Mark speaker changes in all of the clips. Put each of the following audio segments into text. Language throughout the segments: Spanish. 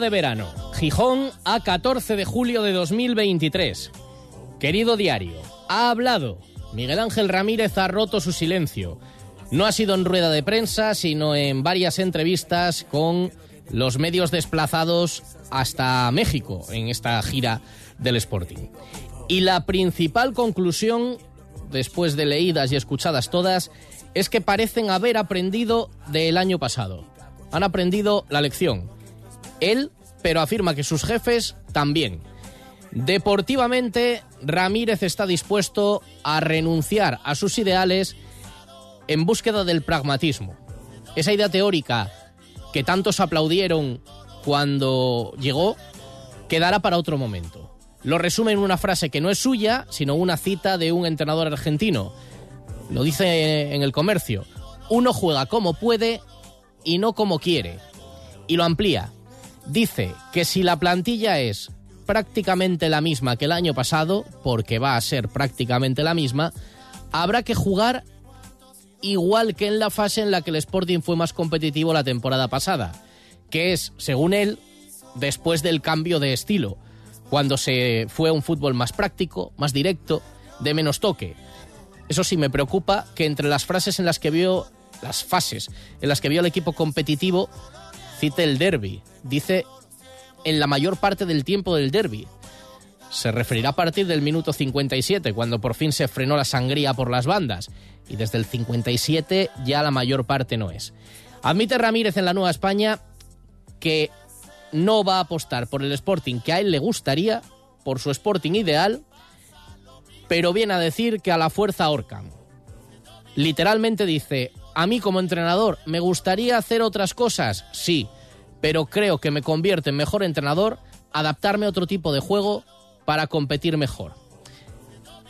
Speaker 1: De verano, Gijón a 14 de julio de 2023. Querido diario, ha hablado. Miguel Ángel Ramírez ha roto su silencio. No ha sido en rueda de prensa, sino en varias entrevistas con los medios desplazados hasta México en esta gira del Sporting. Y la principal conclusión, después de leídas y escuchadas todas, es que parecen haber aprendido del año pasado. Han aprendido la lección. Él, pero afirma que sus jefes también. Deportivamente, Ramírez está dispuesto a renunciar a sus ideales en búsqueda del pragmatismo. Esa idea teórica que tantos aplaudieron cuando llegó, quedará para otro momento. Lo resume en una frase que no es suya, sino una cita de un entrenador argentino. Lo dice en el comercio. Uno juega como puede y no como quiere. Y lo amplía. Dice que si la plantilla es prácticamente la misma que el año pasado, porque va a ser prácticamente la misma, habrá que jugar igual que en la fase en la que el Sporting fue más competitivo la temporada pasada, que es, según él, después del cambio de estilo, cuando se fue a un fútbol más práctico, más directo, de menos toque. Eso sí, me preocupa que entre las frases en las que vio, las fases en las que vio el equipo competitivo, cite el derby. Dice en la mayor parte del tiempo del derby. Se referirá a partir del minuto 57, cuando por fin se frenó la sangría por las bandas. Y desde el 57 ya la mayor parte no es. Admite Ramírez en la Nueva España que no va a apostar por el Sporting que a él le gustaría, por su Sporting ideal, pero viene a decir que a la fuerza ahorcan. Literalmente dice, a mí como entrenador me gustaría hacer otras cosas, sí, pero creo que me convierte en mejor entrenador adaptarme a otro tipo de juego para competir mejor.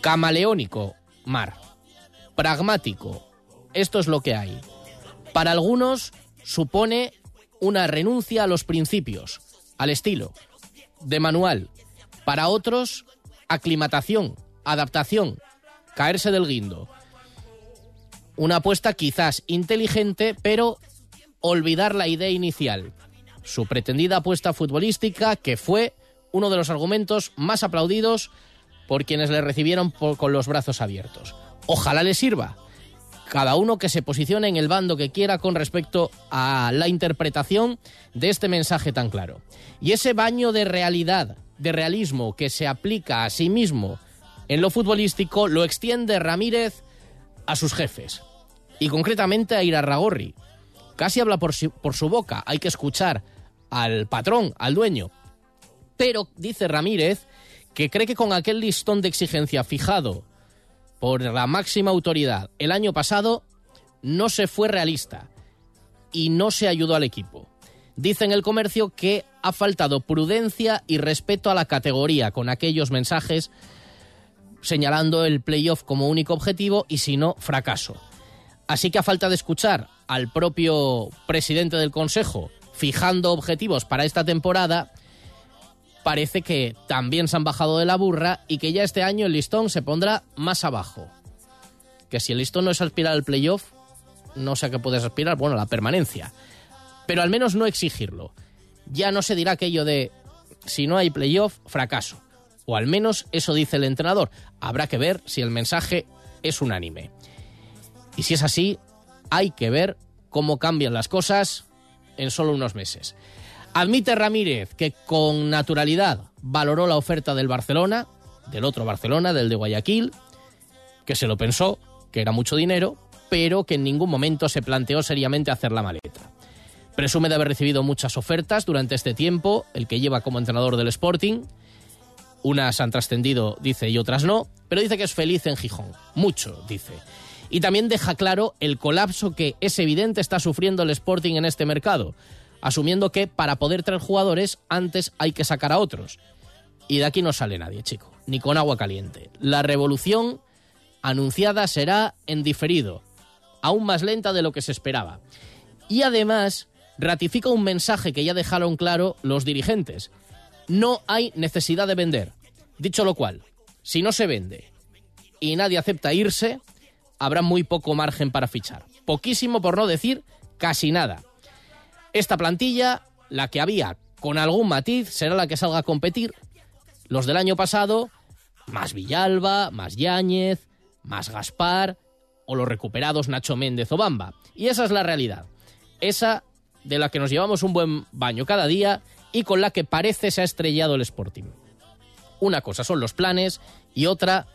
Speaker 1: Camaleónico, Mar. Pragmático, esto es lo que hay. Para algunos supone una renuncia a los principios, al estilo, de manual. Para otros, aclimatación, adaptación, caerse del guindo. Una apuesta quizás inteligente, pero olvidar la idea inicial. Su pretendida apuesta futbolística, que fue uno de los argumentos más aplaudidos por quienes le recibieron con los brazos abiertos. Ojalá le sirva. Cada uno que se posicione en el bando que quiera con respecto a la interpretación de este mensaje tan claro. Y ese baño de realidad, de realismo que se aplica a sí mismo en lo futbolístico, lo extiende Ramírez a sus jefes. Y concretamente a Irarragorri. Casi habla por por su boca. Hay que escuchar al patrón, al dueño. Pero dice Ramírez que cree que con aquel listón de exigencia fijado por la máxima autoridad el año pasado, no se fue realista y no se ayudó al equipo. Dice en el comercio que ha faltado prudencia y respeto a la categoría con aquellos mensajes señalando el playoff como único objetivo y si no, fracaso. Así que a falta de escuchar al propio presidente del Consejo fijando objetivos para esta temporada, parece que también se han bajado de la burra y que ya este año el listón se pondrá más abajo. Que si el listón no es aspirar al playoff, no sé a qué puedes aspirar, bueno, la permanencia. Pero al menos no exigirlo. Ya no se dirá aquello de si no hay playoff, fracaso. O al menos eso dice el entrenador. Habrá que ver si el mensaje es unánime. Y si es así, hay que ver cómo cambian las cosas en solo unos meses. Admite Ramírez que con naturalidad valoró la oferta del Barcelona, del otro Barcelona, del de Guayaquil, que se lo pensó, que era mucho dinero, pero que en ningún momento se planteó seriamente hacer la maleta. Presume de haber recibido muchas ofertas durante este tiempo, el que lleva como entrenador del Sporting, Unas han trascendido, dice, y otras no, pero dice que es feliz en Gijón. Mucho, dice. Y también deja claro el colapso que es evidente está sufriendo el Sporting en este mercado, asumiendo que para poder traer jugadores antes hay que sacar a otros. Y de aquí no sale nadie, chico, ni con agua caliente. La revolución anunciada será en diferido, aún más lenta de lo que se esperaba. Y además ratifica un mensaje que ya dejaron claro los dirigentes. No hay necesidad de vender. Dicho lo cual, si no se vende y nadie acepta irse, habrá muy poco margen para fichar. Poquísimo por no decir casi nada. Esta plantilla, la que había con algún matiz, será la que salga a competir. Los del año pasado, más Villalba, más Yáñez, más Gaspar o los recuperados Nacho Méndez o Bamba. Y esa es la realidad. Esa de la que nos llevamos un buen baño cada día y con la que parece se ha estrellado el Sporting. Una cosa son los planes y otra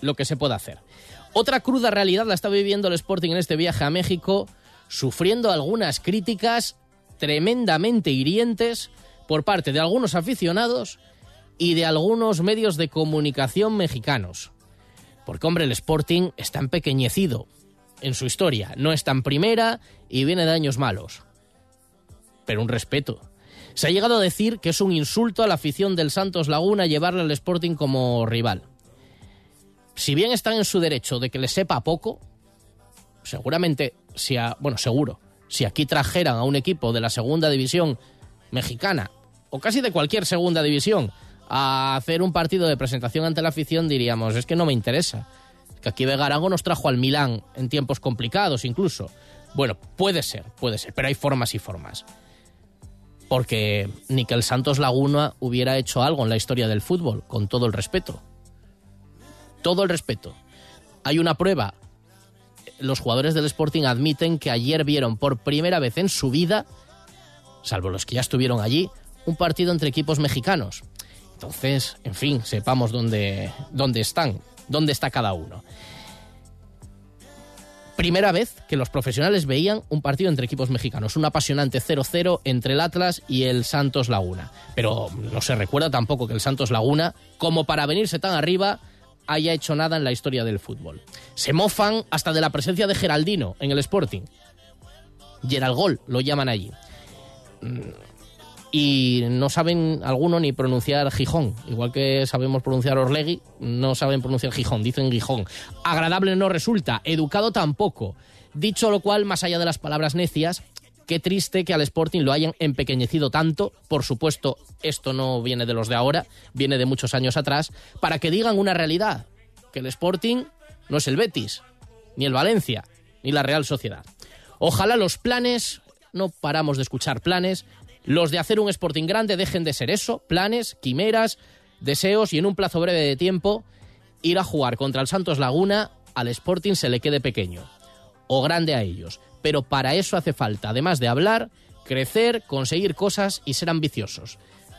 Speaker 1: lo que se puede hacer. Otra cruda realidad la está viviendo el Sporting en este viaje a México, sufriendo algunas críticas tremendamente hirientes por parte de algunos aficionados y de algunos medios de comunicación mexicanos. Porque, hombre, el Sporting está empequeñecido en su historia, no está en primera y viene de años malos. Pero un respeto. Se ha llegado a decir que es un insulto a la afición del Santos Laguna llevarle al Sporting como rival si bien están en su derecho de que les sepa poco, seguramente, si bueno, seguro, si aquí trajeran a un equipo de la segunda división mexicana, o casi de cualquier segunda división, a hacer un partido de presentación ante la afición, diríamos, es que no me interesa. Que aquí Vegarango nos trajo al Milán en tiempos complicados incluso. Bueno, puede ser, puede ser, pero hay formas y formas. Porque ni que el Santos Laguna hubiera hecho algo en la historia del fútbol, con todo el respeto todo el respeto. Hay una prueba. Los jugadores del Sporting admiten que ayer vieron por primera vez en su vida, salvo los que ya estuvieron allí, un partido entre equipos mexicanos. Entonces, en fin, sepamos dónde, dónde están, dónde está cada uno. Primera vez que los profesionales veían un partido entre equipos mexicanos, un apasionante 0-0 entre el Atlas y el Santos Laguna. Pero no se recuerda tampoco que el Santos Laguna, como para venirse tan arriba, haya hecho nada en la historia del fútbol. Se mofan hasta de la presencia de Geraldino en el Sporting. Gerald Gol lo llaman allí. Mm, y no saben alguno ni pronunciar Gijón. Igual que sabemos pronunciar Orlegui, no saben pronunciar Gijón, dicen Gijón. Agradable no resulta, educado tampoco. Dicho lo cual, más allá de las palabras necias, Qué triste que al Sporting lo hayan empequeñecido tanto. Por supuesto, esto no viene de los de ahora, viene de muchos años atrás, para que digan una realidad, que el Sporting no es el Betis, ni el Valencia, ni la Real Sociedad. Ojalá los planes, no paramos de escuchar planes, los de hacer un Sporting grande dejen de ser eso, planes, quimeras, deseos y en un plazo breve de tiempo ir a jugar contra el Santos Laguna, al Sporting se le quede pequeño o grande a ellos pero para eso hace falta, además de hablar, crecer, conseguir cosas y ser ambiciosos.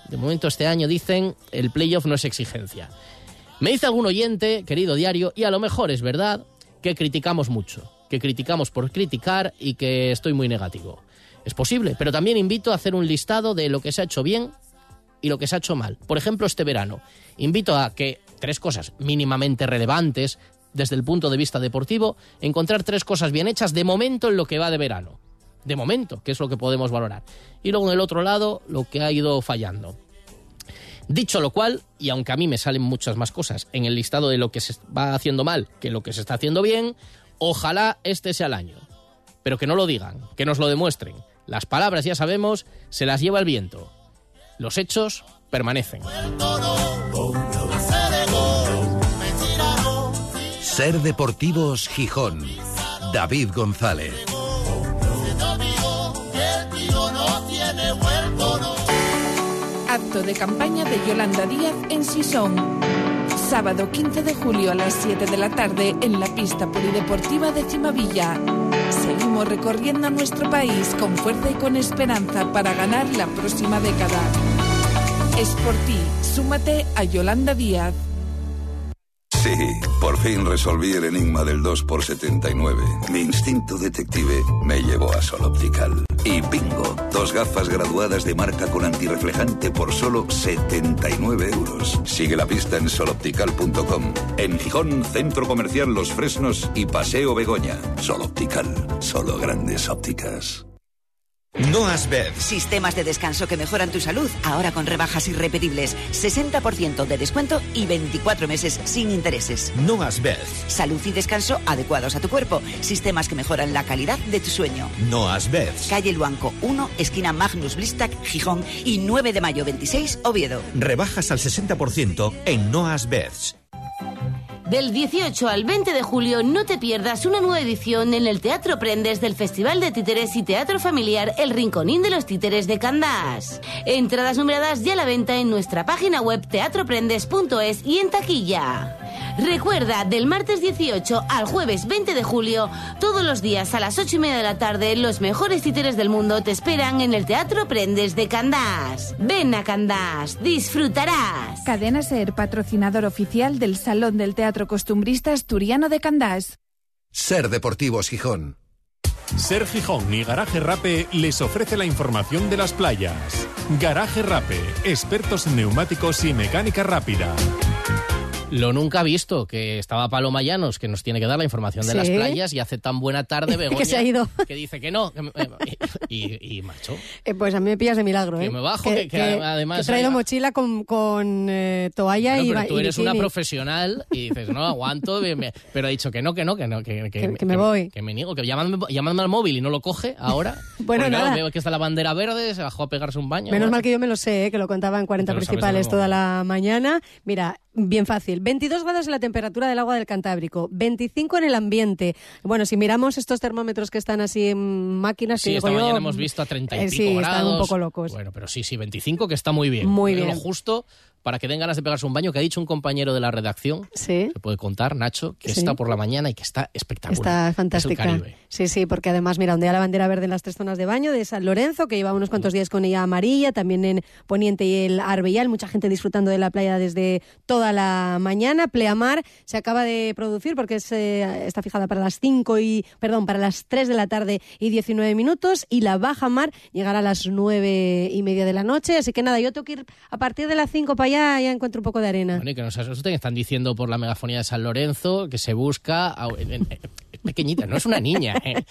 Speaker 1: De momento este año dicen, el playoff no es exigencia. Me dice algún oyente, querido diario, y a lo mejor es verdad, que criticamos mucho, que criticamos por criticar y que estoy muy negativo. Es posible, pero también invito a hacer un listado de lo que se ha hecho bien y lo que se ha hecho mal. Por ejemplo, este verano. Invito a que tres cosas mínimamente relevantes desde el punto de vista deportivo, encontrar tres cosas bien hechas de momento en lo que va de verano. De momento, que es lo que podemos valorar. Y luego en el otro lado, lo que ha ido fallando. Dicho lo cual, y aunque a mí me salen muchas más cosas en el listado de lo que se va haciendo mal que lo que se está haciendo bien, ojalá este sea el año. Pero que no lo digan, que nos lo demuestren. Las palabras ya sabemos, se las lleva el viento. Los hechos permanecen.
Speaker 2: Ser Deportivos Gijón. David González.
Speaker 3: Acto de campaña de Yolanda Díaz en Sison. Sábado 15 de julio a las 7 de la tarde en la pista polideportiva de Cimavilla. Seguimos recorriendo nuestro país con fuerza y con esperanza para ganar la próxima década. Es por ti, súmate a Yolanda Díaz.
Speaker 4: Sí, por fin resolví el enigma del 2 por 79 Mi instinto detective me llevó a Sol Optical. Y bingo, dos gafas graduadas de marca con antirreflejante por solo 79 euros. Sigue la pista en soloptical.com. En Gijón, Centro Comercial Los Fresnos y Paseo Begoña. Sol Optical, solo grandes ópticas.
Speaker 5: Noas Bed.
Speaker 6: Sistemas de descanso que mejoran tu salud, ahora con rebajas irrepetibles. 60% de descuento y 24 meses sin intereses.
Speaker 5: Noas Bed.
Speaker 6: Salud y descanso adecuados a tu cuerpo. Sistemas que mejoran la calidad de tu sueño.
Speaker 5: Noas Bed.
Speaker 6: Calle Luanco 1, esquina Magnus Blistac, Gijón y 9 de mayo 26, Oviedo.
Speaker 5: Rebajas al 60% en Noas Beds.
Speaker 7: Del 18 al 20 de julio no te pierdas una nueva edición en el Teatro Prendes del Festival de Títeres y Teatro Familiar El Rinconín de los Títeres de Candás. Entradas numeradas ya a la venta en nuestra página web teatroprendes.es y en taquilla. Recuerda, del martes 18 al jueves 20 de julio, todos los días a las 8 y media de la tarde, los mejores títeres del mundo te esperan en el Teatro Prendes de Candás. Ven a Candás, disfrutarás.
Speaker 3: Cadena Ser, patrocinador oficial del Salón del Teatro Costumbrista Asturiano de Candás.
Speaker 2: Ser Deportivos Gijón.
Speaker 8: Ser Gijón y Garaje Rape les ofrece la información de las playas. Garaje Rape, expertos en neumáticos y mecánica rápida.
Speaker 1: Lo nunca visto, que estaba Paloma Llanos, que nos tiene que dar la información de
Speaker 9: Sí.
Speaker 1: las playas, y hace tan buena tarde Begoña
Speaker 9: Que se ha ido.
Speaker 1: que dice que no, y, y marchó.
Speaker 9: Eh, pues a mí me pillas de milagro, ¿eh?
Speaker 1: Que me bajo, que- que además
Speaker 9: que he traído mochila con, con eh, toalla
Speaker 1: Bueno,
Speaker 9: y
Speaker 1: pero tú
Speaker 9: y
Speaker 1: eres una profesional y dices, no, aguanto, me- pero ha dicho que no, que no, que no, que,
Speaker 9: me voy.
Speaker 1: Que me niego, que llamadme, llamadme al móvil y no lo coge ahora.
Speaker 9: Bueno,
Speaker 1: claro,
Speaker 9: nada.
Speaker 1: veo que está la bandera verde, se bajó a pegarse un baño.
Speaker 9: Menos mal que yo me lo sé, ¿eh? que lo contaba en 40
Speaker 1: Te lo sabes de
Speaker 9: principales toda la mañana. Mira, bien fácil. 22 grados en la temperatura del agua del Cantábrico, 25 en el ambiente. Bueno, si miramos estos termómetros que están así en máquinas, que
Speaker 1: Sí, esta
Speaker 9: yo,
Speaker 1: mañana hemos visto a 30 y
Speaker 9: eh,
Speaker 1: pico
Speaker 9: sí,
Speaker 1: grados.
Speaker 9: están un poco locos.
Speaker 1: Bueno, pero sí, sí, 25 que está muy bien.
Speaker 9: Muy bien.
Speaker 1: Lo justo para que den ganas de pegarse un baño, que ha dicho un compañero de la redacción,
Speaker 9: Sí.
Speaker 1: se puede contar, Nacho, que
Speaker 9: Sí.
Speaker 1: está por la mañana y que está espectacular.
Speaker 9: Está
Speaker 1: Es
Speaker 9: fantástica. Sí, sí, porque además, mira, ondea la bandera verde en las tres zonas de baño de San Lorenzo, que lleva unos cuantos días con ella amarilla, también en Poniente y el Arbellal, mucha gente disfrutando de la playa desde toda la mañana. Pleamar se acaba de producir porque es, eh, está fijada para las 5 y, perdón, para las 3 de la tarde y 19 minutos, y la baja mar llegará a las 9 y media de la noche. Así que nada, yo tengo que ir a partir de las 5 para allá, ya encuentro un poco de arena.
Speaker 1: Bueno, y que nos asusten, están diciendo por la megafonía de San Lorenzo que se busca. a- en- en- es pequeñita, no es una niña, ¿eh?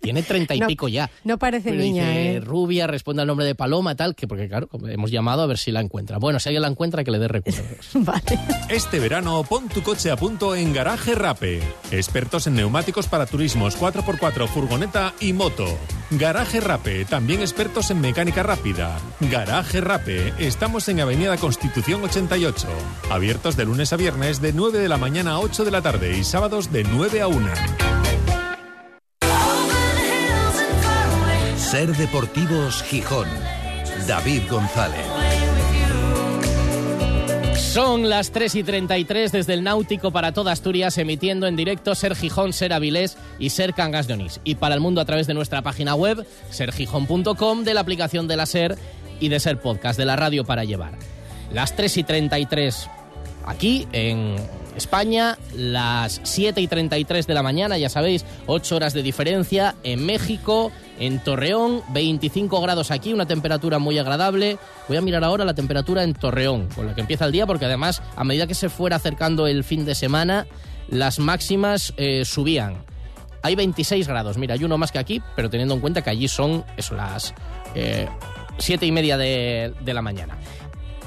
Speaker 1: tiene treinta y
Speaker 9: No,
Speaker 1: pico ya.
Speaker 9: no parece
Speaker 1: Pero
Speaker 9: niña,
Speaker 1: dice,
Speaker 9: ¿eh?
Speaker 1: Rubia, responde al nombre de Paloma, tal, que porque claro, hemos llamado a ver si la encuentra. Bueno, si alguien la encuentra, que le dé recuerdos.
Speaker 9: Vale.
Speaker 8: Este verano pon tu coche a punto en Garaje Rape. Expertos en neumáticos para turismos 4x4, furgoneta y moto. Garaje Rape, también expertos en mecánica rápida. Garaje Rape, estamos en Avenida Constitución 88. Abiertos de lunes a viernes de 9 de la mañana a 8 de la tarde y sábados de 9 a 1.
Speaker 2: Ser Deportivos Gijón. David González.
Speaker 1: Son las 3 y 33 desde el Náutico para toda Asturias, emitiendo en directo Ser Gijón, Ser Avilés y Ser Cangas de Onís. Y para el mundo a través de nuestra página web, sergijón.com, de la aplicación de la Ser y de Ser Podcast, de la radio para llevar. Las 3 y 33 aquí en España, las 7 y 33 de la mañana, ya sabéis, 8 horas de diferencia en México, en Torreón, 25 grados aquí, una temperatura muy agradable. Voy a mirar ahora la temperatura en Torreón, con la que empieza el día, porque además, a medida que se fuera acercando el fin de semana, las máximas eh, subían. Hay 26 grados, mira, hay uno más que aquí, pero teniendo en cuenta que allí son eso, las eh, 7 y media de, de la mañana.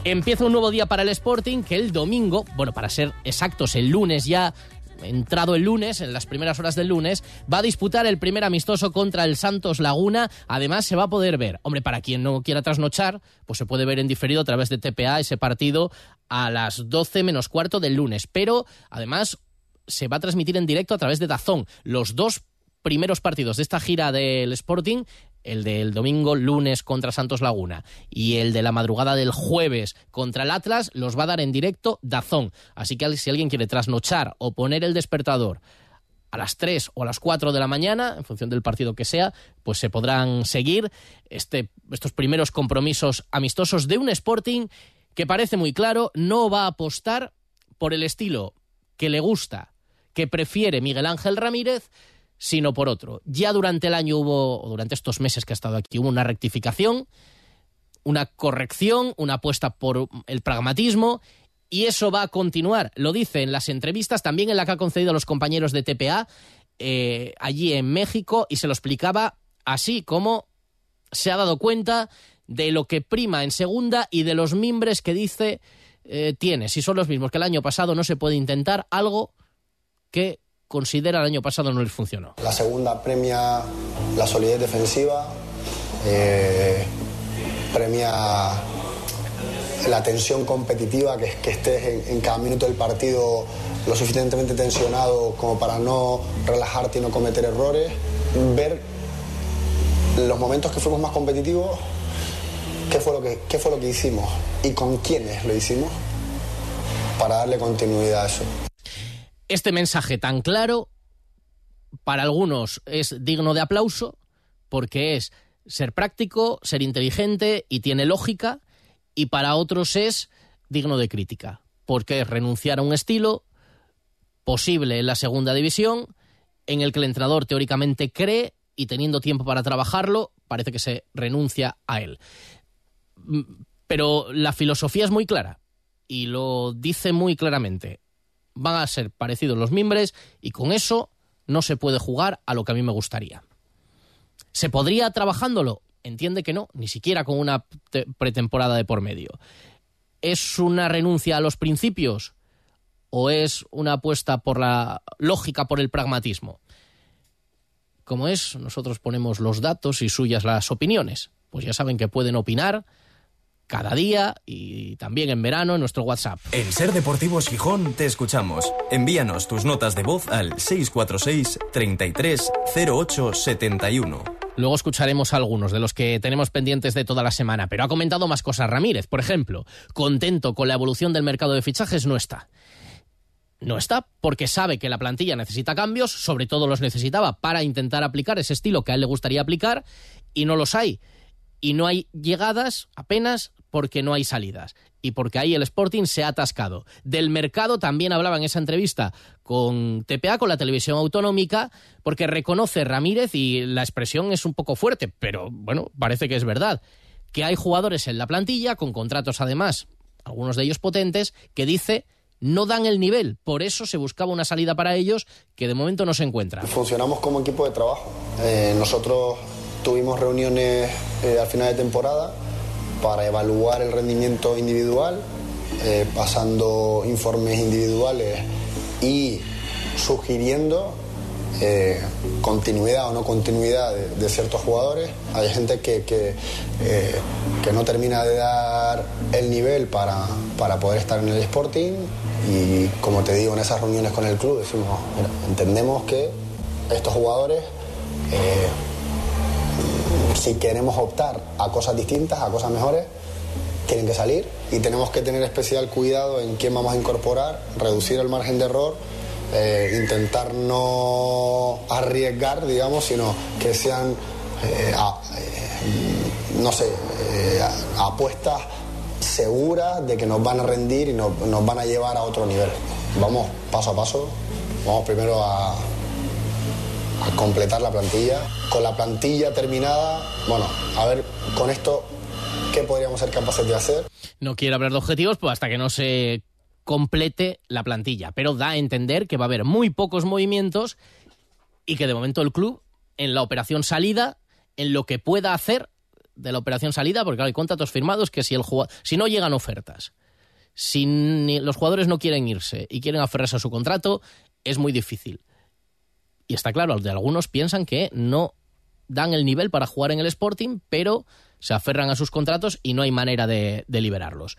Speaker 1: Empieza un nuevo día para el Sporting que el domingo, bueno, para ser exactos, el lunes ya, entrado el lunes, en las primeras horas del lunes, va a disputar el primer amistoso contra el Santos Laguna. Además, se va a poder ver, hombre, para quien no quiera trasnochar, pues se puede ver en diferido a través de TPA ese partido a las 12 menos cuarto del lunes. Pero, además, se va a transmitir en directo a través de Dazón. Los dos primeros partidos de esta gira del Sporting, el del domingo lunes contra Santos Laguna y el de la madrugada del jueves contra el Atlas, los va a dar en directo Dazón. Así que si alguien quiere trasnochar o poner el despertador a las 3 o a las 4 de la mañana, en función del partido que sea, pues se podrán seguir este, estos primeros compromisos amistosos de un Sporting que parece muy claro, no va a apostar por el estilo que le gusta, que prefiere Miguel Ángel Ramírez, sino por otro. Ya durante el año hubo, o durante estos meses que ha estado aquí, hubo una rectificación, una corrección, una apuesta por el pragmatismo, y eso va a continuar. Lo dice en las entrevistas, también en la que ha concedido a los compañeros de TPA, eh, allí en México, y se lo explicaba así como se ha dado cuenta de lo que prima en segunda y de los mimbres que dice eh, tiene. Si son los mismos que el año pasado, no se puede intentar algo que considera el año pasado no les funcionó.
Speaker 10: La segunda premia la solidez defensiva, eh, premia la tensión competitiva, que, que estés en, cada minuto del partido lo suficientemente tensionado como para no relajarte y no cometer errores, ver los momentos que fuimos más competitivos, qué fue lo que, qué fue lo que hicimos y con quiénes lo hicimos para darle continuidad a eso.
Speaker 1: Este mensaje tan claro, para algunos es digno de aplauso, porque es ser práctico, ser inteligente y tiene lógica, y para otros es digno de crítica, porque es renunciar a un estilo posible en la segunda división, en el que el entrenador teóricamente cree y teniendo tiempo para trabajarlo, parece que se renuncia a él. Mm, pero la filosofía es muy clara y lo dice muy claramente. Van a ser parecidos los mimbres y con eso no se puede jugar a lo que a mí me gustaría. ¿Se podría trabajándolo? Entiende que no, ni siquiera con una pretemporada de por medio. ¿Es una renuncia a los principios o es una apuesta por la lógica, por el pragmatismo? Como es, nosotros ponemos los datos y suyas las opiniones. Pues ya saben que pueden opinar cada día y también en verano en nuestro WhatsApp.
Speaker 11: En Ser Deportivos Gijón te escuchamos. Envíanos tus notas de voz al 646 33 08 71.
Speaker 1: Luego escucharemos algunos de los que tenemos pendientes de toda la semana, pero ha comentado más cosas Ramírez. Por ejemplo, contento con la evolución del mercado de fichajes no está. No está porque sabe que la plantilla necesita cambios, sobre todo los necesitaba para intentar aplicar ese estilo que a él le gustaría aplicar y no los hay. Y no hay llegadas apenas porque no hay salidas y porque ahí el Sporting se ha atascado. Del mercado también hablaba en esa entrevista con TPA, con la televisión autonómica, porque reconoce Ramírez y la expresión es un poco fuerte, pero bueno, parece que es verdad, que hay jugadores en la plantilla con contratos además, algunos de ellos potentes, que dice no dan el nivel. Por eso se buscaba una salida para ellos que de momento no se encuentra.
Speaker 10: Funcionamos como equipo de trabajo. Eh, nosotros tuvimos reuniones eh, al final de temporada para evaluar el rendimiento individual, eh, pasando informes individuales y sugiriendo eh, continuidad o no continuidad de, ciertos jugadores. Hay gente que, que, no termina de dar el nivel para, para, poder estar en el Sporting y como te digo en esas reuniones con el club decimos, entendemos que estos jugadores si queremos optar a cosas distintas, a cosas mejores, tienen que salir y tenemos que tener especial cuidado en quién vamos a incorporar, reducir el margen de error eh, intentar no arriesgar, digamos, sino que sean, eh, eh, no sé, apuestas seguras de que nos van a rendir y nos, nos, van a llevar a otro nivel. Vamos paso a paso, vamos primero a, a completar la plantilla. Con la plantilla terminada, bueno, a ver, con esto, ¿qué podríamos ser capaces de hacer?
Speaker 1: No quiero hablar de objetivos, pues hasta que no se complete la plantilla, pero da a entender que va a haber muy pocos movimientos y que de momento el club en la operación salida, en lo que pueda hacer de la operación salida, porque hay contratos firmados que si el si no llegan ofertas, si los jugadores no quieren irse y quieren aferrarse a su contrato, es muy difícil. Y está claro, de algunos piensan que no dan el nivel para jugar en el Sporting, pero se aferran a sus contratos y no hay manera de, de liberarlos.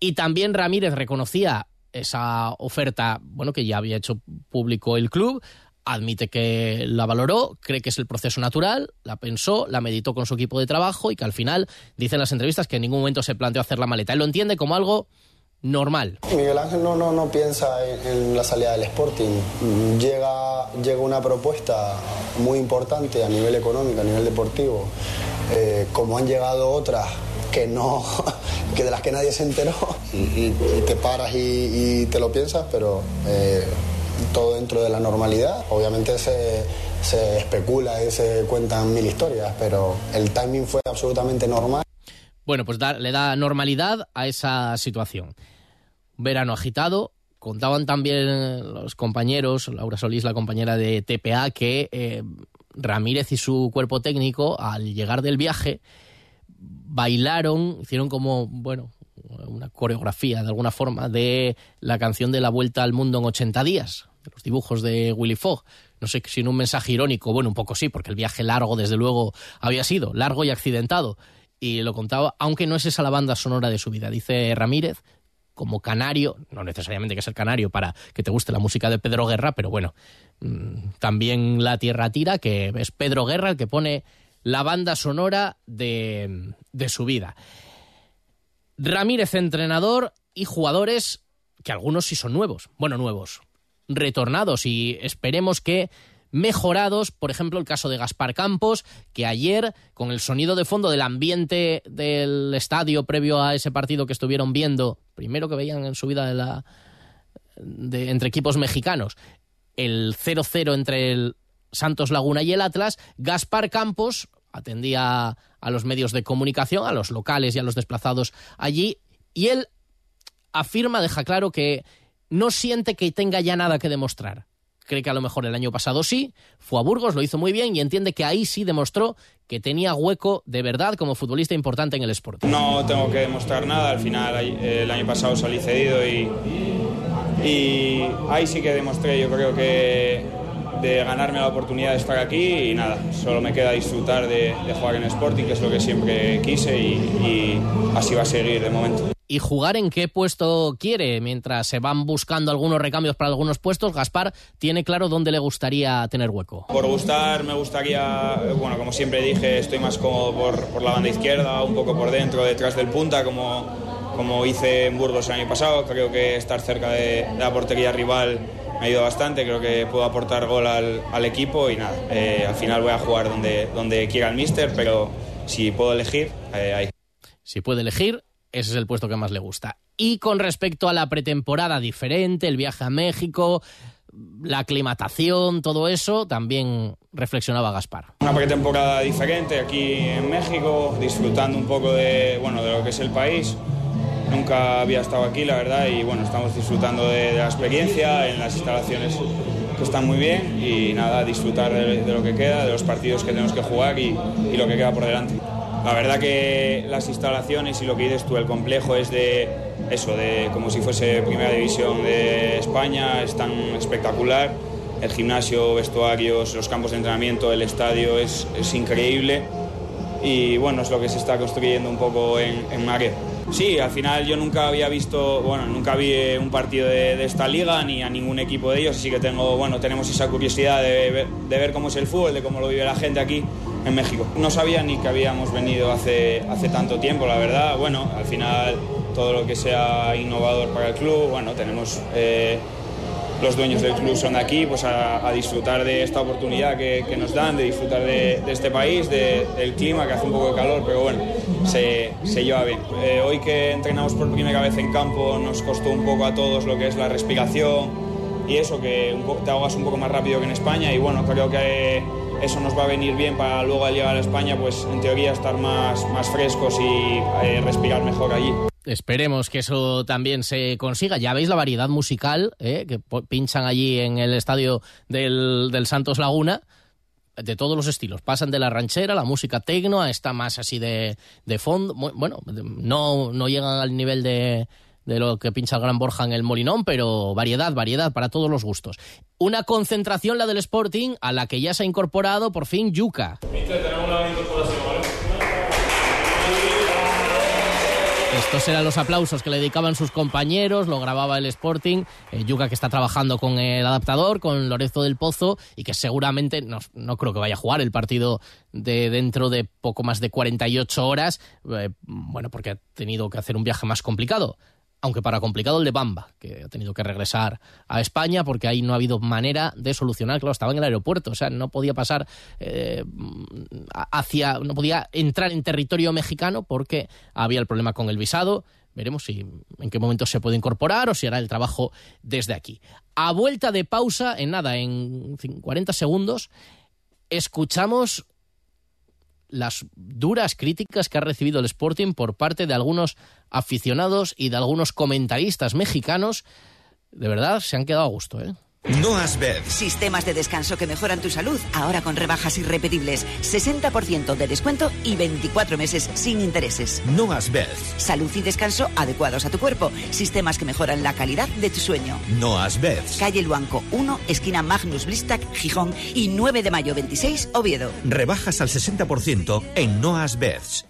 Speaker 1: Y también Ramírez reconocía esa oferta, bueno, que ya había hecho público el club, admite que la valoró, cree que es el proceso natural, la pensó, la meditó con su equipo de trabajo y que al final, dice en las entrevistas, que en ningún momento se planteó hacer la maleta. Él lo entiende como algo normal.
Speaker 10: Miguel Ángel no, no, no piensa en, la salida del Sporting. Llega, llega una propuesta muy importante a nivel económico, a nivel deportivo, eh, como han llegado otras que no, que de las que nadie se enteró y, te paras y, y te lo piensas, pero eh, todo dentro de la normalidad. Obviamente se, se especula y se cuentan mil historias, pero el timing fue absolutamente normal.
Speaker 1: Bueno, pues da- le da normalidad a esa situación. Verano agitado. Contaban también los compañeros, Laura Solís, la compañera de TPA, que eh, Ramírez y su cuerpo técnico, al llegar del viaje, bailaron, hicieron como, bueno, una coreografía de alguna forma de la canción de la Vuelta al Mundo en 80 días, de los dibujos de Willy Fogg. No sé si en un mensaje irónico, bueno, un poco sí, porque el viaje largo, desde luego, había sido largo y accidentado. Y lo contaba, aunque no es esa la banda sonora de su vida. Dice Ramírez, como canario, no necesariamente que ser canario para que te guste la música de Pedro Guerra, pero bueno, mm, también La Tierra Tira, que es Pedro Guerra el que pone la banda sonora de, de su vida. Ramírez, entrenador y jugadores que algunos sí son nuevos, bueno, nuevos, retornados y esperemos que mejorados, por ejemplo el caso de Gaspar Campos, que ayer con el sonido de fondo del ambiente del estadio previo a ese partido que estuvieron viendo, primero que veían en su vida de la, de- entre equipos mexicanos, el 0-0 entre el Santos Laguna y el Atlas, Gaspar Campos atendía a los medios de comunicación, a los locales y a los desplazados allí, y él afirma, deja claro que no siente que tenga ya nada que demostrar. Cree que a lo mejor el año pasado sí, fue a Burgos, lo hizo muy bien y entiende que ahí sí demostró que tenía hueco de verdad como futbolista importante en el Sporting.
Speaker 12: No tengo que demostrar nada, al final el año pasado salí cedido y, ahí sí que demostré yo creo que de ganarme la oportunidad de estar aquí y nada, solo me queda disfrutar de, jugar en Sporting, que es lo que siempre quise y así va a seguir de momento.
Speaker 1: Y jugar en qué puesto quiere. Mientras se van buscando algunos recambios para algunos puestos, Gaspar tiene claro dónde le gustaría tener hueco.
Speaker 12: Por gustar, me gustaría, bueno, como siempre dije, estoy más cómodo por, por la banda izquierda, un poco por dentro, detrás del punta, como, como hice en Burgos el año pasado. Creo que estar cerca de, de la portería rival me ha ido bastante, creo que puedo aportar gol al, al equipo y nada, eh, al final voy a jugar donde, donde quiera el míster, pero si puedo elegir, eh, ahí.
Speaker 1: Si puede elegir, ese es el puesto que más le gusta. Y con respecto a la pretemporada diferente, el viaje a México, la aclimatación, todo eso, también reflexionaba Gaspar.
Speaker 12: Una pretemporada diferente aquí en México, disfrutando un poco de, bueno, de lo que es el país. Nunca había estado aquí, la verdad, y bueno, estamos disfrutando de, la experiencia en las instalaciones que están muy bien y nada, disfrutar de, de lo que queda, de los partidos que tenemos que jugar y, y lo que queda por delante. La verdad que las instalaciones y lo que dices tú, el complejo es de eso, de como si fuese primera división de España, es tan espectacular. El gimnasio, vestuarios, los campos de entrenamiento, el estadio es, es increíble y bueno, es lo que se está construyendo un poco en, en Mare. Sí, al final yo nunca había visto, bueno, nunca vi eh, un partido de, de esta liga ni a ningún equipo de ellos, así que tengo, bueno, tenemos esa curiosidad de de ver cómo es el fútbol, de cómo lo vive la gente aquí en México. No sabía ni que habíamos venido hace, hace tanto tiempo, la verdad. Bueno, al final todo lo que sea innovador para el club, bueno, tenemos... eh, los dueños del club son de aquí, pues a, a disfrutar de esta oportunidad que, que nos dan, de disfrutar de, de este país, de- del clima, que hace un poco de calor, pero bueno, se, se lleva bien. Eh, hoy que entrenamos por primera vez en campo nos costó un poco a todos lo que es la respiración y eso, que un te ahogas un poco más rápido que en España y bueno, creo que eh, eso nos va a venir bien para luego al llegar a España, pues en teoría estar más, más frescos y eh, respirar mejor allí.
Speaker 1: Esperemos que eso también se consiga. Ya veis la variedad musical ¿eh? que pinchan allí en el estadio del, del Santos Laguna. De todos los estilos. Pasan de la ranchera, la música tecno, a esta más así de, de fondo. Bueno, no, no llegan al nivel de, de lo que pincha el Gran Borja en el Molinón, pero variedad, variedad para todos los gustos. Una concentración, la del Sporting, a la que ya se ha incorporado por fin Yuca. Estos eran los aplausos que le dedicaban sus compañeros, lo grababa el Sporting, eh, Yuca que está trabajando con el adaptador, con Lorenzo del Pozo y que seguramente no, no creo que vaya a jugar el partido de dentro de poco más de 48 horas, eh, bueno, porque ha tenido que hacer un viaje más complicado. Aunque para complicado el de Bamba, que ha tenido que regresar a España porque ahí no ha habido manera de solucionar, claro, estaba en el aeropuerto, o sea, no podía pasar eh, hacia, no podía entrar en territorio mexicano porque había el problema con el visado. Veremos si en qué momento se puede incorporar o si hará el trabajo desde aquí. A vuelta de pausa, en nada, en 40 segundos, escuchamos las duras críticas que ha recibido el Sporting por parte de algunos aficionados y de algunos comentaristas mexicanos. De verdad, se han quedado a gusto, ¿eh?
Speaker 5: Noas Bed.
Speaker 6: Sistemas de descanso que mejoran tu salud, ahora con rebajas irrepetibles. 60% de descuento y 24 meses sin intereses.
Speaker 5: Noas Bed.
Speaker 6: Salud y descanso adecuados a tu cuerpo. Sistemas que mejoran la calidad de tu sueño.
Speaker 5: Noas Bed.
Speaker 6: Calle Luanco 1, esquina Magnus Blistac, Gijón y 9 de mayo 26, Oviedo.
Speaker 5: Rebajas al 60% en Noas Beds.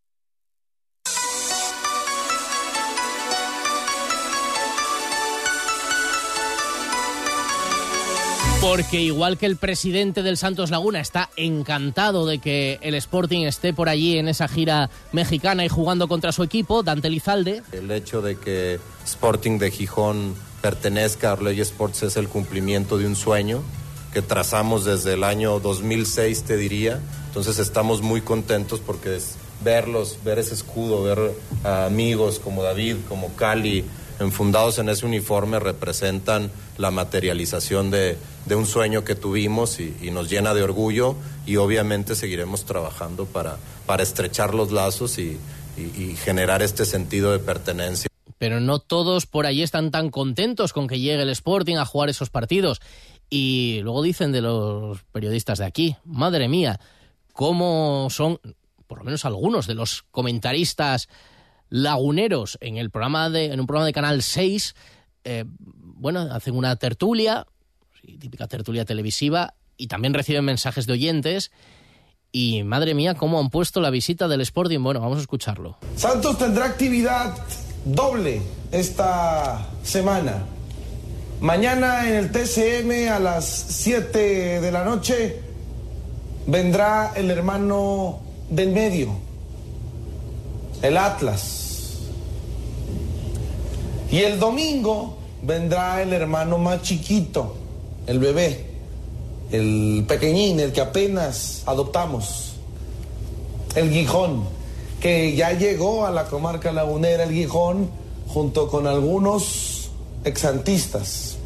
Speaker 1: Porque igual que el presidente del Santos Laguna está encantado de que el Sporting esté por allí en esa gira mexicana y jugando contra su equipo, Dante Lizalde.
Speaker 13: El hecho de que Sporting de Gijón pertenezca a Orley Sports es el cumplimiento de un sueño que trazamos desde el año 2006, te diría. Entonces estamos muy contentos porque verlos, ver ese escudo, ver a amigos como David, como Cali, enfundados en ese uniforme, representan la materialización de, de un sueño que tuvimos y, nos llena de orgullo y obviamente seguiremos trabajando para, para estrechar los lazos y generar este sentido de pertenencia.
Speaker 1: Pero no todos por allí están tan contentos con que llegue el Sporting a jugar esos partidos. Y luego dicen de los periodistas de aquí, madre mía, cómo son, por lo menos algunos de los comentaristas laguneros en el programa de, en un programa de Canal 6, eh, bueno, hacen una tertulia, típica tertulia televisiva, y también reciben mensajes de oyentes. Y madre mía, cómo han puesto la visita del Sporting. Bueno, vamos a escucharlo.
Speaker 14: Santos tendrá actividad doble esta semana. Mañana en el TCM a las 7 de la noche vendrá el hermano del medio, el Atlas. Y el domingo vendrá el hermano más chiquito, el bebé, el pequeñín, el que apenas adoptamos, el Gijón, que ya llegó a la comarca lagunera, el Gijón, junto con algunos exantistas.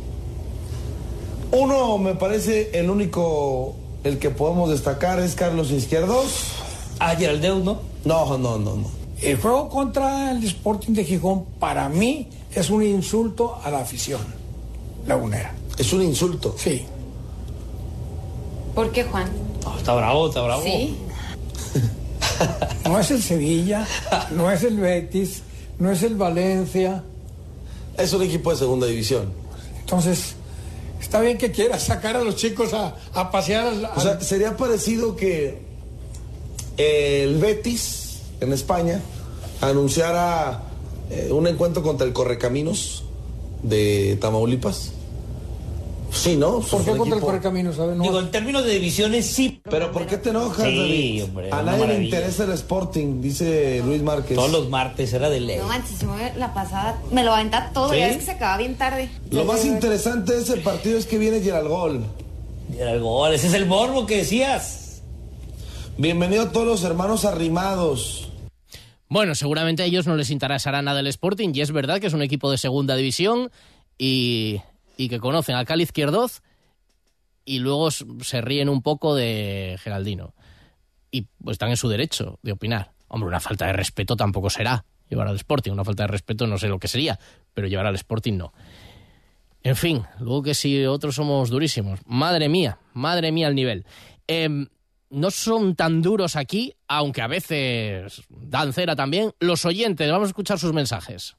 Speaker 14: Uno, me parece, el único, el que podemos destacar es Carlos Izquierdos.
Speaker 15: Ah, Geraldeu, ¿no?
Speaker 14: No, no, no, no.
Speaker 15: El juego contra el Sporting de Gijón, para mí, es un insulto a la afición lagunera.
Speaker 14: ¿Es un insulto?
Speaker 15: Sí.
Speaker 16: ¿Por qué, Juan?
Speaker 15: Oh, está bravo, está bravo.
Speaker 16: Sí.
Speaker 15: no es el Sevilla, no es el Betis, no es el Valencia.
Speaker 14: Es un equipo de segunda división.
Speaker 15: Entonces, está bien que quieras sacar a los chicos a, a pasear. Al,
Speaker 14: o sea, sería parecido que el Betis en España anunciara eh, un encuentro contra el Correcaminos de Tamaulipas. Sí, ¿no?
Speaker 15: ¿Por qué contra el Correcaminos? No.
Speaker 17: Digo, en términos de divisiones sí.
Speaker 14: Pero ¿por qué te enojas,
Speaker 17: sí,
Speaker 14: David?
Speaker 17: Hombre,
Speaker 14: a nadie le interesa el Sporting, dice Luis Márquez.
Speaker 17: Todos los martes era de ley.
Speaker 16: No manches, la pasada me lo va a aventar todo, ¿Sí? ya es que se acaba bien tarde.
Speaker 14: Lo más interesante de ese partido es que viene Gerald Gol.
Speaker 17: Gerald Gol, ese es el morbo que decías.
Speaker 14: Bienvenido a todos los hermanos arrimados.
Speaker 1: Bueno, seguramente a ellos no les interesará nada el Sporting y es verdad que es un equipo de segunda división y, y que conocen a Cali Izquierdoz y luego se ríen un poco de Geraldino. Y pues están en su derecho de opinar. Hombre, una falta de respeto tampoco será llevar al Sporting. Una falta de respeto no sé lo que sería, pero llevar al Sporting no. En fin, luego que si otros somos durísimos. Madre mía, madre mía el nivel. Eh, no son tan duros aquí, aunque a veces dan cera también. Los oyentes, vamos a escuchar sus mensajes.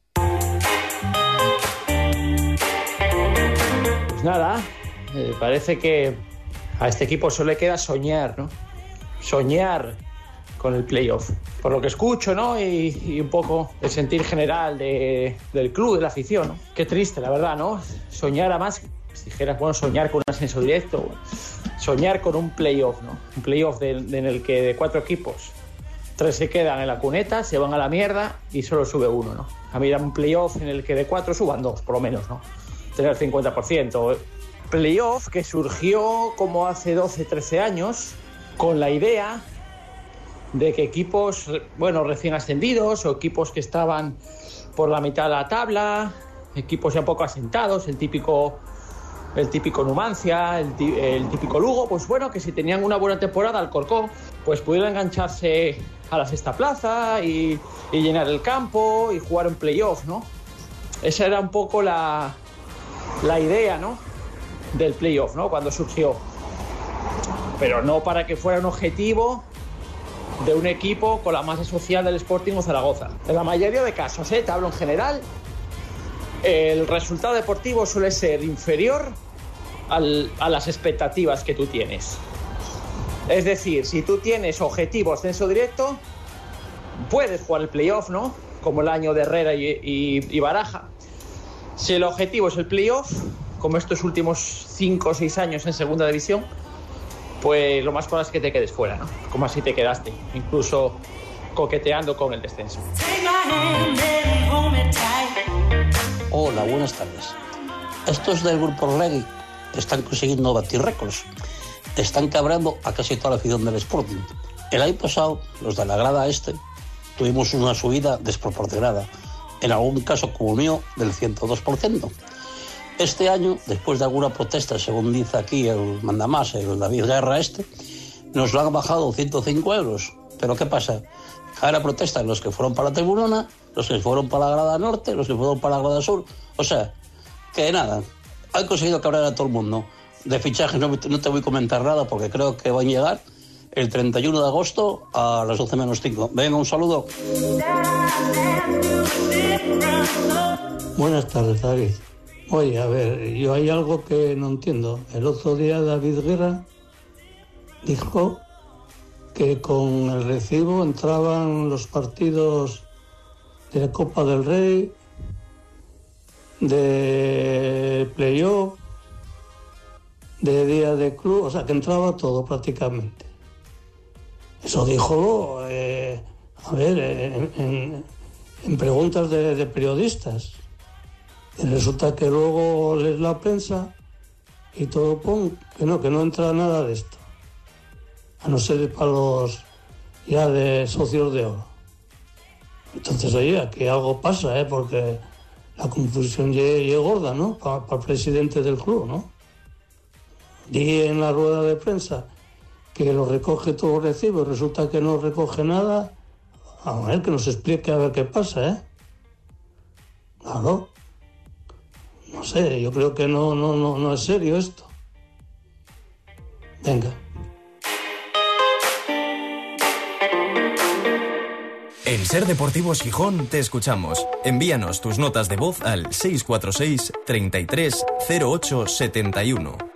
Speaker 18: Nada, eh, parece que a este equipo solo le queda soñar, ¿no? Soñar con el playoff. Por lo que escucho, ¿no? Y, y un poco el sentir general de- del club, de la afición, ¿no? Qué triste, la verdad, ¿no? Soñar a más, si dijeras, bueno, soñar con un ascenso directo, soñar con un playoff, ¿no? Un playoff en el que de cuatro equipos, tres se quedan en la cuneta, se van a la mierda y solo sube uno, ¿no? A mí era un playoff en el que de cuatro suban dos, por lo menos, ¿no? Tener 50%. Playoff que surgió como hace 12, 13 años con la idea de que equipos, bueno, recién ascendidos o equipos que estaban por la mitad de la tabla, equipos ya un poco asentados, el típico, el típico Numancia, el, el típico Lugo, pues bueno, que si tenían una buena temporada al Corcón, pues pudieran engancharse a la sexta plaza y llenar el campo y jugar un playoff, ¿no? Esa era un poco la, la idea, ¿no? Del playoff, ¿no? Cuando surgió. Pero no para que fuera un objetivo de un equipo con la masa social del Sporting o Zaragoza. En la mayoría de casos, ¿eh? te hablo en general, el resultado deportivo suele ser inferior a las expectativas que tú tienes. Es decir, si tú tienes objetivo ascenso directo, puedes jugar el playoff, ¿no? Como el año de Herrera y Baraja. Si el objetivo es el playoff, como estos últimos 5 o 6 años en segunda división, pues lo más probable es que te quedes fuera, ¿no? Como así te quedaste, incluso coqueteando con el descenso.
Speaker 19: Hola, buenas tardes. Estos del grupo Reggae están consiguiendo batir récords. Están cabrando a casi toda la afición del Sporting. El año pasado, los de la grada este, tuvimos una subida desproporcionada. En algún caso, como mío, del 102%. Este año, después de alguna protesta, según dice aquí el mandamás, el David Guerra este, nos lo han bajado 105 euros. Pero ¿qué pasa? Ahora protestan los que fueron para la tribunona, los que fueron para la grada norte, los que fueron para la grada sur. O sea, que nada, han conseguido cabrear a todo el mundo. De fichajes no te voy a comentar nada porque creo que van a llegar el 31 de agosto a las 12 menos 5. Venga, un saludo.
Speaker 20: Buenas tardes, David. Oye, a ver, yo hay algo que no entiendo. El otro día David Guerra dijo que con el recibo entraban los partidos de la Copa del Rey, de playoff, de día de club, o sea, que entraba todo prácticamente. Eso dijo, eh, a ver, en, preguntas de, periodistas. Y resulta que luego lees la prensa y todo pon que no, que no entra nada de esto. A no ser para los ya de socios de oro. Entonces, oye, aquí algo pasa, ¿eh? porque la confusión es gorda, ¿no? Para el presidente del club, ¿no? Di en la rueda de prensa que lo recoge todo recibo y resulta que no recoge nada. A ver, que nos explique a ver qué pasa, ¿eh? Claro. No sé, yo creo que no, no, no, no es serio esto. Venga.
Speaker 11: En Ser Deportivos Gijón te escuchamos. Envíanos tus notas de voz al 646 33 08 71.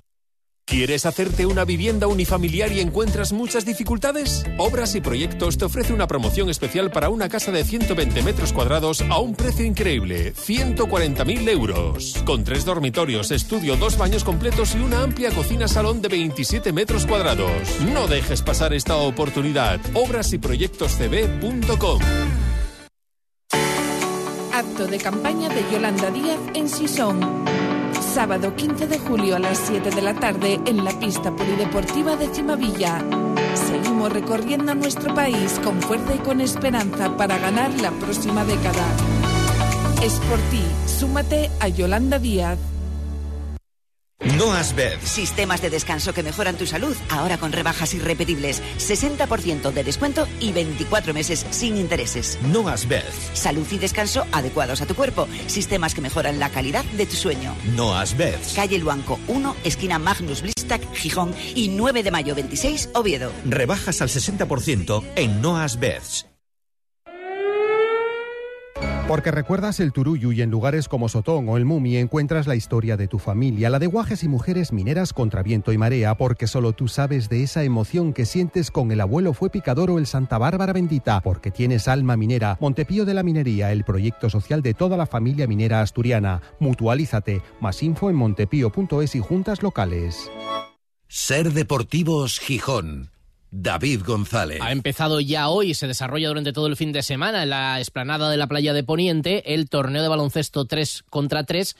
Speaker 8: ¿Quieres hacerte una vivienda unifamiliar y encuentras muchas dificultades? Obras y Proyectos te ofrece una promoción especial para una casa de 120 metros cuadrados a un precio increíble, 140.000 euros. Con tres dormitorios, estudio, dos baños completos y una amplia cocina-salón de 27 metros cuadrados. No dejes pasar esta oportunidad. Obras y proyectoscb.com.
Speaker 3: Acto de campaña de Yolanda Díaz en Sison. Sábado 15 de julio a las 7 de la tarde en la pista polideportiva de Cimavilla. Seguimos recorriendo nuestro país con fuerza y con esperanza para ganar la próxima década. Es por ti. Súmate a Yolanda Díaz.
Speaker 5: Beds.
Speaker 6: Sistemas de descanso que mejoran tu salud, ahora con rebajas irrepetibles. 60% de descuento y 24 meses sin intereses.
Speaker 5: Beds.
Speaker 6: Salud y descanso adecuados a tu cuerpo. Sistemas que mejoran la calidad de tu sueño.
Speaker 5: Beds.
Speaker 6: Calle Luanco 1, esquina Magnus Blistac, Gijón y 9 de mayo 26, Oviedo.
Speaker 5: Rebajas al 60% en Beds.
Speaker 21: Porque recuerdas el Turuyu y en lugares como Sotón o el Mumi encuentras la historia de tu familia, la de guajes y mujeres mineras contra viento y marea, porque solo tú sabes de esa emoción que sientes con el abuelo fue picador o el Santa Bárbara bendita, porque tienes alma minera. Montepío de la Minería, el proyecto social de toda la familia minera asturiana. Mutualízate. Más info en montepío.es y juntas locales.
Speaker 2: Ser Deportivos Gijón. David González.
Speaker 1: Ha empezado ya hoy, se desarrolla durante todo el fin de semana en la esplanada de la playa de Poniente el torneo de baloncesto 3 contra 3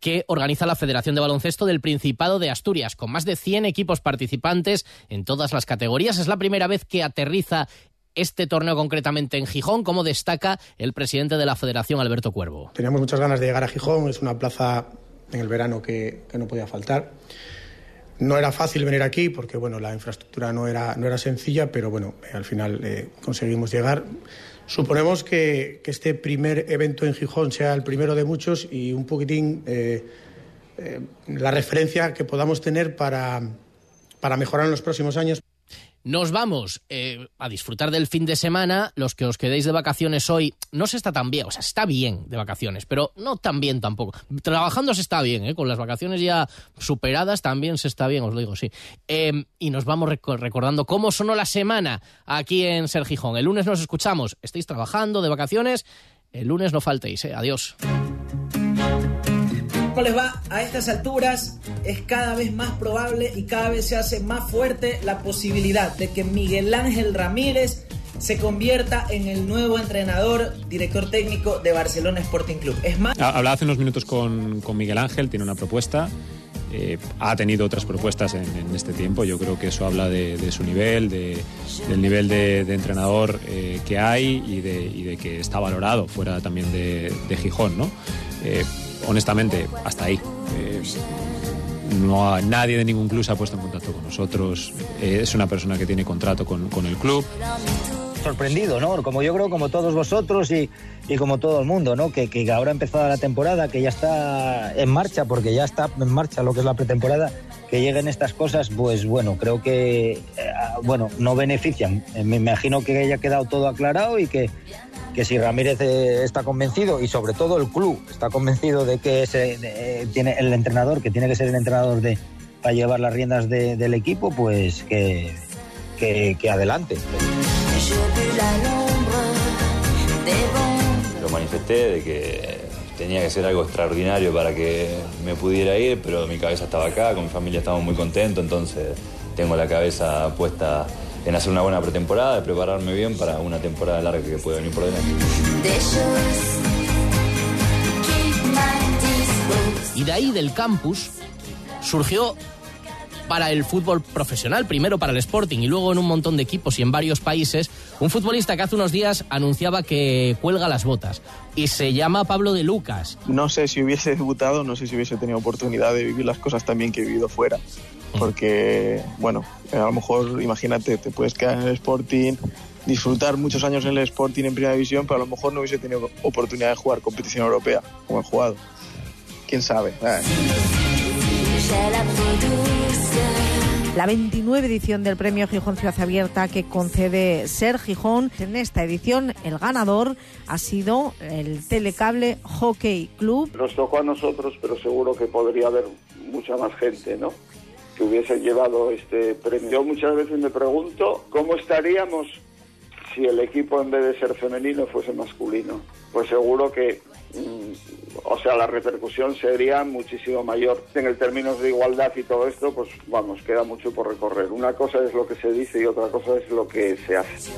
Speaker 1: que organiza la Federación de Baloncesto del Principado de Asturias, con más de 100 equipos participantes en todas las categorías. Es la primera vez que aterriza este torneo concretamente en Gijón, como destaca el presidente de la Federación, Alberto Cuervo.
Speaker 22: Teníamos muchas ganas de llegar a Gijón, es una plaza en el verano que, que no podía faltar. No era fácil venir aquí porque bueno, la infraestructura no era, no era sencilla, pero bueno, eh, al final eh, conseguimos llegar. Suponemos que, este primer evento en Gijón sea el primero de muchos y un poquitín eh, la referencia que podamos tener para, para mejorar en los próximos años.
Speaker 1: Nos vamos eh, a disfrutar del fin de semana. Los que os quedéis de vacaciones hoy, no se está tan bien, o sea, está bien de vacaciones, pero no tan bien tampoco. Trabajando se está bien, ¿eh? con las vacaciones ya superadas también se está bien, os lo digo, sí. Eh, y nos vamos rec recordando cómo sonó la semana aquí en Ser Gijón. El lunes nos escuchamos. Estáis trabajando de vacaciones, el lunes no faltéis, ¿eh? Adiós.
Speaker 23: ¿Cómo les va? A estas alturas es cada vez más probable y cada vez se hace más fuerte la posibilidad de que Miguel Ángel Ramírez se convierta en el nuevo entrenador, director técnico de Barcelona Sporting Club. Es más...
Speaker 24: Hablaba hace unos minutos con, con Miguel Ángel, tiene una propuesta. Eh, ha tenido otras propuestas en, en, este tiempo. Yo creo que eso habla de, de su nivel, de, del nivel de, de entrenador eh, que hay y y de, que está valorado fuera también de, Gijón. ¿no? Eh, honestamente, hasta ahí. Eh, no ha, nadie de ningún club se ha puesto en contacto con nosotros. Eh, es una persona que tiene contrato con, el club.
Speaker 25: Sorprendido, ¿no? Como yo creo, como todos vosotros y, y como todo el mundo, ¿no? Que, que, ahora ha empezado la temporada, que ya está en marcha, porque ya está en marcha lo que es la pretemporada, que lleguen estas cosas, pues bueno, creo que, eh, bueno, no benefician. Me imagino que haya quedado todo aclarado y que que si Ramírez eh, está convencido y sobre todo el club está convencido de que ese, de, tiene el entrenador, que tiene que ser el entrenador de, para llevar las riendas de, del equipo, pues que, que, que adelante.
Speaker 26: Lo manifesté de que tenía que ser algo extraordinario para que me pudiera ir, pero mi cabeza estaba acá, con mi familia estamos muy contentos, entonces tengo la cabeza puesta en hacer una buena pretemporada, de prepararme bien para una temporada larga que puede venir por delante.
Speaker 1: Y de ahí del campus surgió para el fútbol profesional, primero para el Sporting y luego en un montón de equipos y en varios países, un futbolista que hace unos días anunciaba que cuelga las botas y se llama Pablo de Lucas.
Speaker 27: No sé si hubiese debutado, no sé si hubiese tenido oportunidad de vivir las cosas también que he vivido fuera, porque, bueno, a lo mejor, imagínate, te puedes quedar en el Sporting, disfrutar muchos años en el Sporting en Primera División, pero a lo mejor no hubiese tenido oportunidad de jugar competición europea, como he jugado. ¿Quién sabe? Eh.
Speaker 28: La 29 edición del Premio Gijón Ciudad Abierta que concede Ser Gijón. En esta edición el ganador ha sido el Telecable Hockey Club.
Speaker 29: Nos tocó a nosotros, pero seguro que podría haber mucha más gente, ¿no? Que hubiese llevado este premio. Yo muchas veces me pregunto cómo estaríamos si el equipo en vez de ser femenino fuese masculino. Pues seguro que Mm, o sea, la repercusión sería muchísimo mayor. En el término de igualdad y todo esto, pues vamos, queda mucho por recorrer. Una cosa es lo que se dice y otra cosa es lo que se hace.